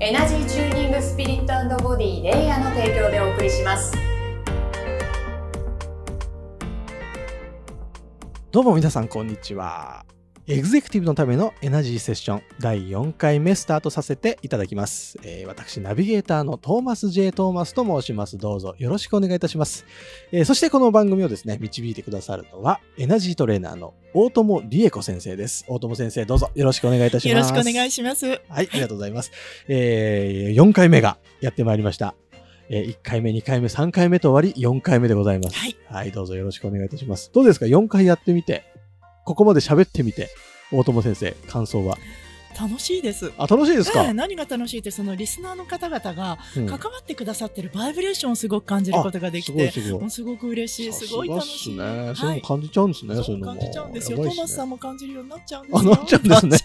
エナジーチューニングスピリットボディレイヤーの提供でお送りしますどうも皆さんこんにちは。エグゼクティブのためのエナジーセッション第4回目スタートさせていただきます。えー私、ナビゲーターのトーマス J. トーマスと申します。どうぞよろしくお願いいたします。えーそしてこの番組をですね、導いてくださるのは、エナジートレーナーの大友理恵子先生です。大友先生、どうぞよろしくお願いいたします。よろしくお願いします。はい、ありがとうございます。えー、4回目がやってまいりました。えー1回目、2回目、3回目と終わり、4回目でございます。はい。はい、どうぞよろしくお願いいたします。どうですか ?4 回やってみて、ここまで喋ってみて、大友先生、感想は。楽しいです。あ、楽しいですか、ええ何が楽しいってそのリスナーの方々がうん関わってくださってるバイブレーションをすごく感じることができすごいて、すごいもう。すごく嬉しい、すごい楽しい。さすがっすね。そうはいいうの感じちゃうんですね、そうそいううのも。感じちゃうんですよ。ねトーマスさんも感じるようになっちゃうんですよ。あなっちゃうんですね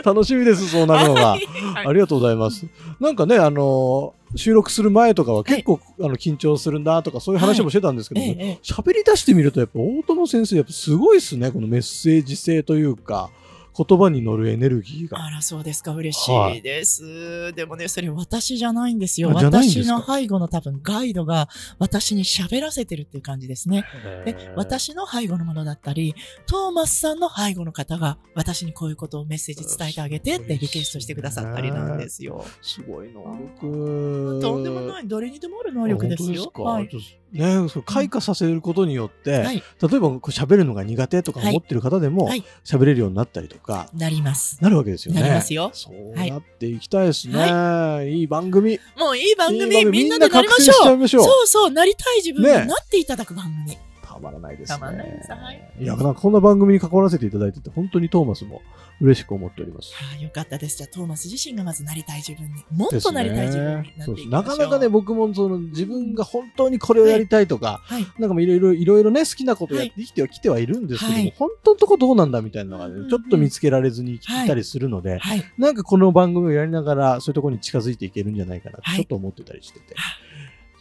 楽しみです、そうなるのが。はいはいありがとうございます。なんかね、あのー収録する前とかは結構、あの緊張するんだとかそういう話もしてたんですけども、喋り出してみるとやっぱ大友先生やっぱすごいですねこのメッセージ性というか言葉に乗るエネルギーがあら、そうですか。嬉しはいいです。でもね、それ私じゃないんですよ。すか？私の背後の多分ガイドが私に喋らせてるっていう感じですね。で、私の背後のものだったり、トーマスさんの背後の方が私にこういうことをメッセージ伝えてあげてってリクエストしてくださったりなんですよ。すごい能力とんでもない、誰にでもある能力ですよ。あはい。ねそう開花させることによって、はい。例えばこう喋るのが苦手とか思ってる方でもはい。喋れるようになったりとか、なります。なるわけですよね。なりますよそうはいなっていきたいですね。い、い番組。もういい番組、みんなでなりましょう。そうそう、なりたい自分にねなっていただく番組。たまらないですね。たまらないですはいいや、なんかこんな番組に関わらせていただいてて、本当にトーマスも嬉しく思っております。ああ、よかったです。じゃあ、トーマス自身がまずなりたい自分に、もっとなりたい自分になっていきましょう。なかなかね、僕もその自分が本当にこれをやりたいとか、はい。なんかもいろいろ、いろいろね、好きなことやって生きてはきてはいるんですけども、はい本当のとこどうなんだみたいなのがね、ちょっと見つけられずにいたりするので、はい。なんかこの番組をやりながら、そういうところに近づいていけるんじゃないかなってはいちょっと思ってたりしてて、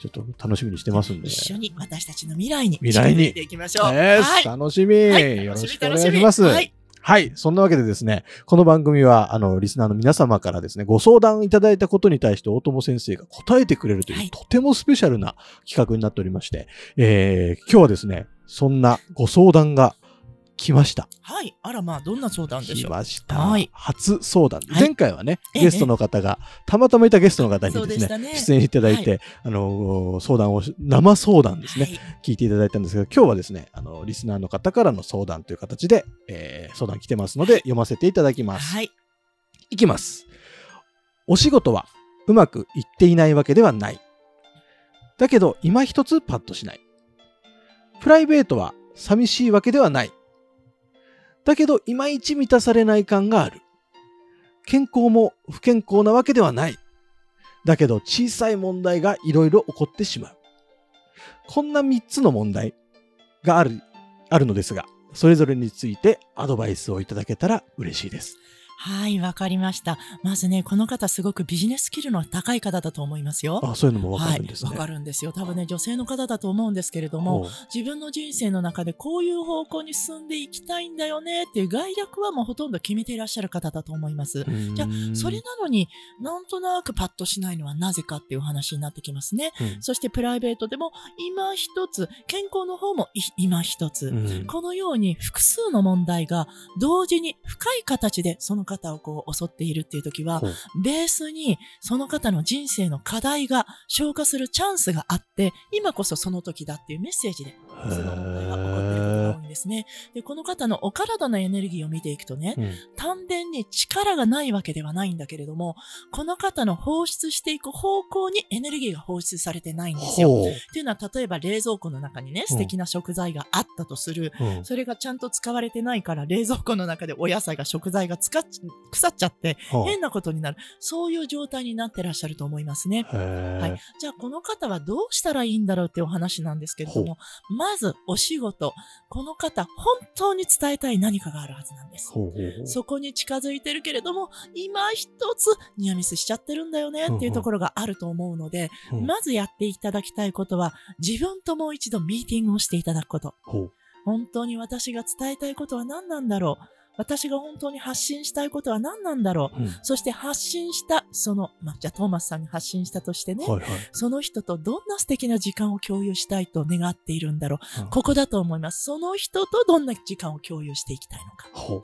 ちょっと楽しみにしてますんで、一緒に私たちの未来に未来にいていきましょう。はい。楽しみ、はいよろしくお願いします。はい。はい。そんなわけでですね、この番組は、あの、リスナーの皆様からですね、ご相談いただいたことに対して大友先生が答えてくれるという、はいとてもスペシャルな企画になっておりまして、えー、今日はですね、そんなご相談が来ました。はい。あら、まあ、どんな相談でし来ょう？ました。はい初相談。はい前回はね、ええゲストの方が、たまたまいたゲストの方にですしたね。出演いただいて、あの、相談をし、生相談ですね、はい。聞いていただいたんですけど、今日はですね、あの、リスナーの方からの相談という形で、えー相談来てますので、読ませていただきます。はい。いきます。お仕事はうまくいっていないわけではない。だけど、今一つパッとしない。プライベートは寂しいわけではない。だけど、いまいち満たされない感がある。健康も不健康なわけではない。だけど、小さい問題がいろいろ起こってしまう。こんな3つの問題がある、あるのですが、それぞれについてアドバイスをいただけたら嬉しいです。はい、わかりました。まずね、この方すごくビジネススキルの高い方だと思いますよ。あ、そういうのもわかるんですね。はい、わかるんですよ。多分ね、女性の方だと思うんですけれども、自分の人生の中でこういう方向に進んでいきたいんだよねっていう概略はもうほとんど決めていらっしゃる方だと思います。じゃあそれなのになんとなくパッとしないのはなぜかっていうお話になってきますね。うんそしてプライベートでも今一つ、健康の方もい今一つ。うんこのように複数の問題が同時に深い形でその方をこう襲っているっていう時は、ベースにその方の人生の課題が消化するチャンスがあって、今こそその時だっていうメッセージで、その問題が多いんですね。で、この方のお体のエネルギーを見ていくとね、うん丹田に力がないわけではないんだけれども、この方の放出していく方向にエネルギーが放出されてないんですよ。ほっていうのは、例えば冷蔵庫の中にね、うん素敵な食材があったとする。う。うんそれがちゃんと使われてないから、冷蔵庫の中でお野菜が食材が腐っちゃって、は変なことになる。そういう状態になってらっしゃると思いますね。はい。じゃあ、この方はどうしたらいいんだろうってお話なんですけれども、まずお仕事、この方、本当に伝えたい何かがあるはずなんです。ほうほうほう。そこに近づいてるけれども、今一つニアミスしちゃってるんだよねっていうところがあると思うので、うん。まずやっていただきたいことは、自分ともう一度ミーティングをしていただくこと。ほう。本当に私が伝えたいことは何なんだろう私が本当に発信したいことは何なんだろううんそして発信した、その、まあ、じゃあトーマスさんに発信したとしてね、はいはい。その人とどんな素敵な時間を共有したいと願っているんだろう。うんここだと思います。その人とどんな時間を共有していきたいのか。ほう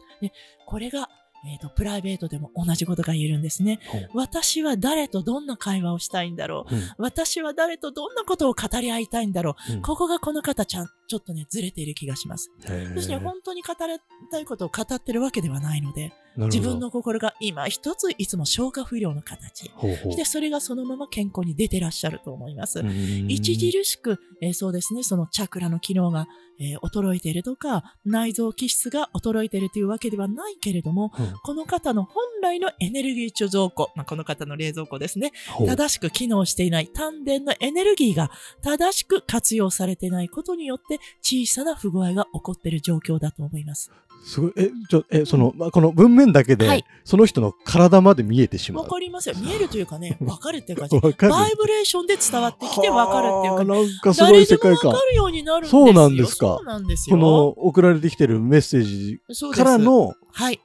これが、えっ、と、プライベートでも同じことが言えるんですね。私は誰とどんな会話をしたいんだろう。うん私は誰とどんなことを語り合いたいんだろう。うんここがこの方ちゃん、ちょっとね、ずれている気がします。要するに本当に語りたいことを語ってるわけではないので、自分の心が今一ついつも消化不良の形。ほうほうで、それがそのまま健康に出てらっしゃると思います。うん著しく、えーそうですね、そのチャクラの機能が、えー衰えているとか、内臓気質が衰えているというわけではないけれども、うん。この方の本来のエネルギー貯蔵庫、まあ、この方の冷蔵庫ですね、正しく機能していない丹田のエネルギーが正しく活用されていないことによって小さな不具合が起こっている状況だと思います。すごい、え、ちょ、え、その、まあ、この文面だけで、はいその人の体まで見えてしまう。わかりますよ。見えるというかね、わかるっていうか、わかるバイブレーションで伝わってきてわかるっていうか、はあなんかすご誰い世界観でもわか。るようになるんですよ。そうなんですかそうなんですよ。この送られてきてるメッセージから、の、はい、だ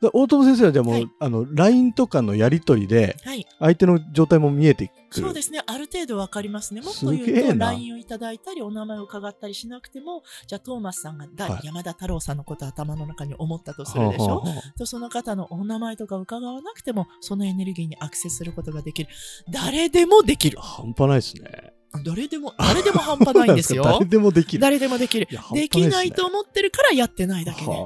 大友先生はじゃあもう、はいあの、LINE とかのやりとりで、はい。相手の状態も見えてくる。そうですね。ある程度わかりますね。もっとす言うと、LINE をいただいたり、お名前を伺ったりしなくても、じゃあ、トーマスさんが大、はい山田太郎さんのことを頭の中に思ったとするでしょ、とその方のお名前とか伺わなくても、そのエネルギーにアクセスすることができる。誰でもできる。半端ないですね。誰でも、誰でも半端ないんですよ。誰でもできる。誰でもできるでねきないと思ってるからやってないだけで。はあ、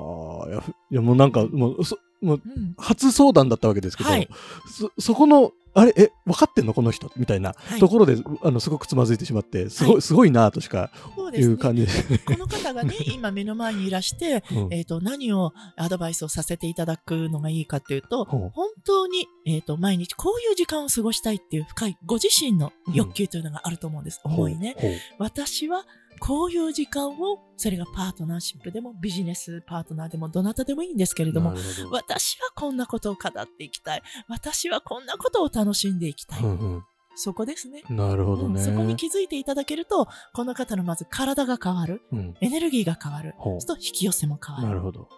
いや、もうなんか、もう、そもう、うん。初相談だったわけですけど、はい。そ、そこの、あれ、え、分かってんのこの人？みたいなはい。ところで、あの、すごくつまずいてしまって、すごい、はい。すごいなとしかいそう感じで。す。この方がね、今目の前にいらして、うん。えっ、と、何をアドバイスをさせていただくのがいいかというと、ほう。本当に、えっ、と、毎日こういう時間を過ごしたいっていう深いご自身の欲求というのがあると思うんです。思いね。私はこういう時間を、それがパートナーシップでもビジネスパートナーでもどなたでもいいんですけれどもど。私はこんなことを語っていきたい。私はこんなことを楽しんでいきたい。うんそこですね。うん、なるほどね。うんそこに気づいていただけると、この方のまず体が変わる。うんエネルギーが変わる。そうすると引き寄せも変わる。なるほど。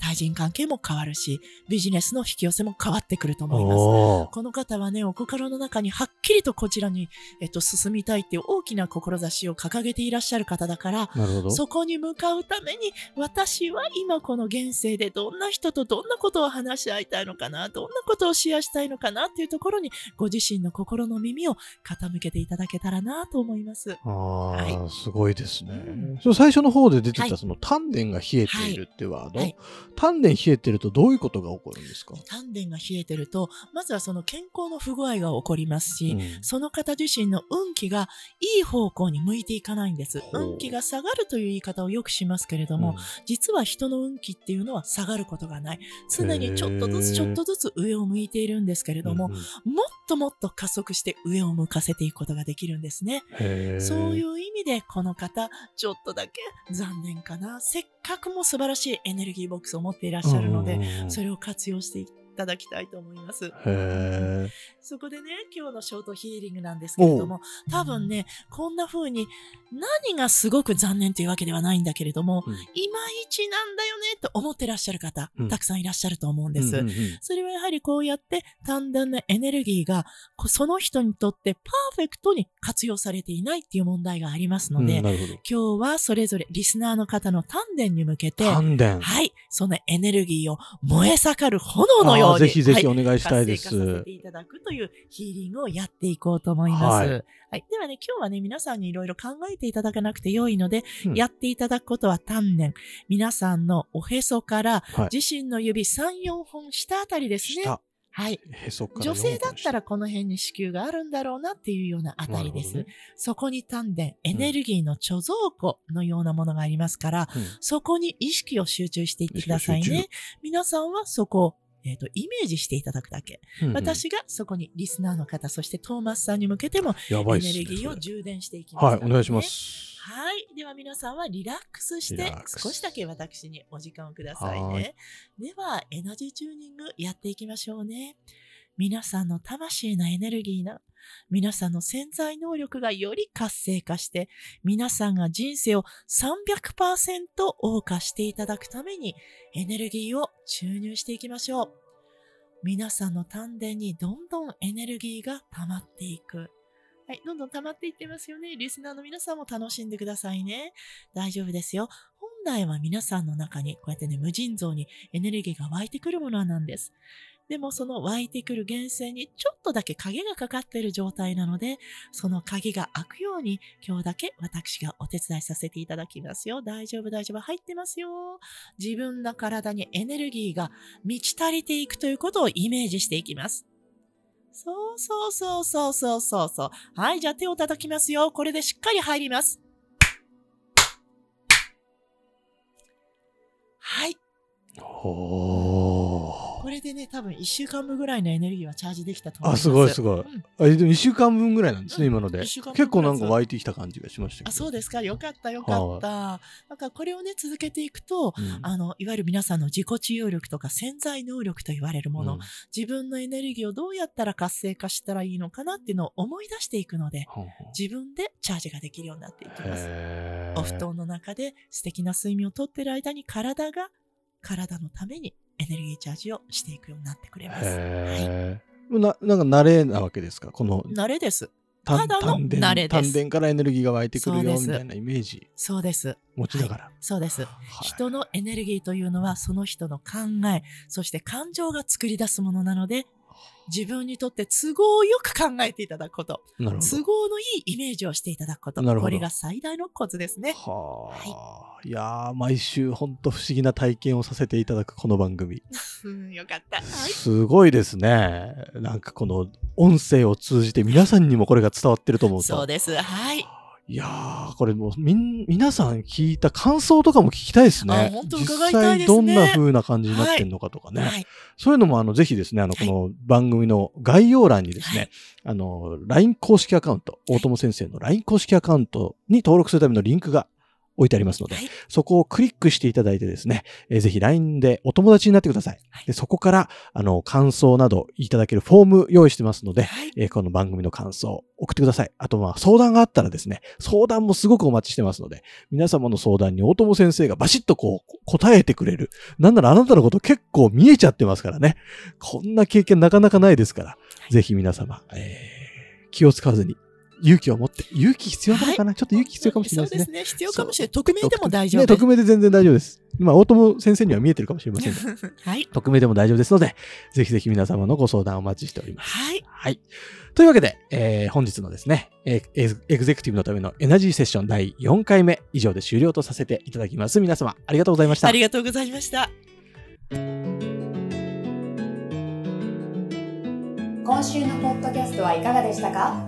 対人関係も変わるし、ビジネスの引き寄せも変わってくると思います。この方はね、お心の中にはっきりとこちらに、えっと、進みたいっていう大きな志を掲げていらっしゃる方だから、なるほど。そこに向かうために、私は今この現世でどんな人とどんなことを話し合いたいのかな、どんなことをシェアしたいのかなっていうところに、ご自身の心の耳を傾けていただけたらなと思います。ああ、はすごいですね。うん最初の方で出てた、はいその丹田が冷えているってワード、はい丹田冷えてるとどういうことが起こるんですか、丹田が冷えてると、まずはその健康の不具合が起こりますし、うんその方自身の運気がいい方向に向いていかないんです。運気が下がるという言い方をよくしますけれども、実は人の運気っていうのは下がることがない。常にちょっとずつちょっとずつ上を向いているんですけれども、うんうんもっともっと加速して上を向かせていくことができるんですね。そういう意味でこの方、ちょっとだけ残念かな。せっかくも素晴らしいエネルギーボックスを持っていらっしゃるので、うんうんうんそれを活用していただきたいと思います。そこでね、今日のショートヒーリングなんですけれども、多分ね、こんな風に何がすごく残念というわけではないんだけれども、うんいまいちなんだよねと思ってらっしゃる方、うんたくさんいらっしゃると思うんです。うんうんうんそれはやはりこうやって単純なエネルギーがこその人にとってパーフェクトに活用されていないっていう問題がありますので、うん。今日はそれぞれリスナーの方の丹田に向けて。はい、そのエネルギーを燃え盛る炎のように、ぜひぜひはいお願いしたいです。活性化させていただくというヒーリングをやっていこうと思います。ははいい。ではね、今日はね、皆さんにいろいろ考えていただかなくて良いので、うんやっていただくことは丹田。皆さんのおへそから、はい自身の指3、4本下あたりですね。下、はい。へそから女性だったら、らこの辺に子宮があるんだろうなっていうようなあたりです。なるほそこに丹田、エネルギーの貯蔵庫のようなものがありますから、うんそこに意識を集中していってくださいね。皆さんはそこを、えーとイメージしていただくだけ。うんうん私がそこにリスナーの方、そしてトーマスさんに向けてもエネルギーを充電していきます、はい、お願いしま。す。はい。では皆さんはリラックスして少しだけ私にお時間をくださいはーいね。では、エナジーチューニングやっていきましょうね。皆さんの魂のエネルギーな、皆さんの潜在能力がより活性化して、皆さんが人生を300%謳歌していただくためにエネルギーを注入していきましょう。皆さんの丹田にどんどんエネルギーが溜まっていく。はい、どんどん溜まっていってますよね。リスナーの皆さんも楽しんでくださいね。大丈夫ですよ。本来は皆さんの中にこうやってね、無尽蔵にエネルギーが湧いてくるものなんです。でもその湧いてくる源泉にちょっとだけ影がかかっている状態なので、その影が開くように今日だけ私がお手伝いさせていただきますよ。大丈夫大丈夫。入ってますよ。自分の体にエネルギーが満ち足りていくということをイメージしていきます。そうそうそうそうそうそうそう。はい、じゃあ手を叩きますよ。これでしっかり入ります。はい。これでね、多分1週間分ぐらいのエネルギーはチャージできたと思いまあ、す。すごいすごい。うんあ、でも1週間分ぐらいなんですね、うん今ので。一週間分結構なんか湧いてきた感じがしましたけど。あ、そうですか。よかった、よかった。なんかこれをね、続けていくと、うんあの、いわゆる皆さんの自己治癒力とか潜在能力と言われるもの、うん自分のエネルギーをどうやったら活性化したらいいのかなっていうのを思い出していくので、自分でチャージができるようになっていきます。お布団の中で素敵な睡眠をとっている間に体が体のためにエネルギーチャージをしていくようになってくれます。はい。ななんか慣れなわけですか？この慣れです。丹ただの慣れです丹田からエネルギーが湧いてくるよみたいなイメージそうです。持ちながら。そうです。はい人のエネルギーというのはその人の考え、そして感情が作り出すものなので、自分にとって都合よく考えていただくこと。都合のいいイメージをしていただくこと、これが最大のコツですね。はあ、い、やー毎週本当不思議な体験をさせていただくこの番組。うん、よかった。はい。すごいですね。なんかこの音声を通じて皆さんにもこれが伝わってると思うと。そうです。はい。いやー、これもうみん、皆さん聞いた感想とかも聞きたいですね。あ本当伺いたいですね実際どんな風な感じになってんのかとかね。はい。そういうのもあの、ぜひですね、あの、はいこの番組の概要欄にですね、はいあの、LINE 公式アカウント、大友先生の LINE 公式アカウントに登録するためのリンクが置いてありますので、はい。そこをクリックしていただいてですね、えーぜひ LINE でお友達になってください。はいでそこから、あの、感想などいただけるフォーム用意してますので、はい。えーこの番組の感想送ってください。あと、まあ、相談があったらですね、相談もすごくお待ちしてますので、皆様の相談に大友先生がバシッとこう、答えてくれる。なんならあなたのこと結構見えちゃってますからね。こんな経験なかなかないですから、ぜひ皆様、えー気を使わずに、勇気を持って、勇気必要なのかな、ちょっと勇気必要かもしれないですね。そうですね。必要かもしれない。匿名でも大丈ね、夫です。匿名で全然大丈夫です。まあ、大友先生には見えてるかもしれませんが、はい。匿名でも大丈夫ですので、ぜひぜひ皆様のご相談お待ちしております。はい。はい。というわけで、えー本日のですね、えーエグエグゼクティブのためのエナジーセッション第4回目以上で終了とさせていただきます。皆様、ありがとうございましたあ。りがとうございました。今週のポッドキャストはいかがでしたか？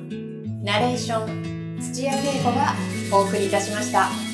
ナレーション土屋恵子がお送りいたしました。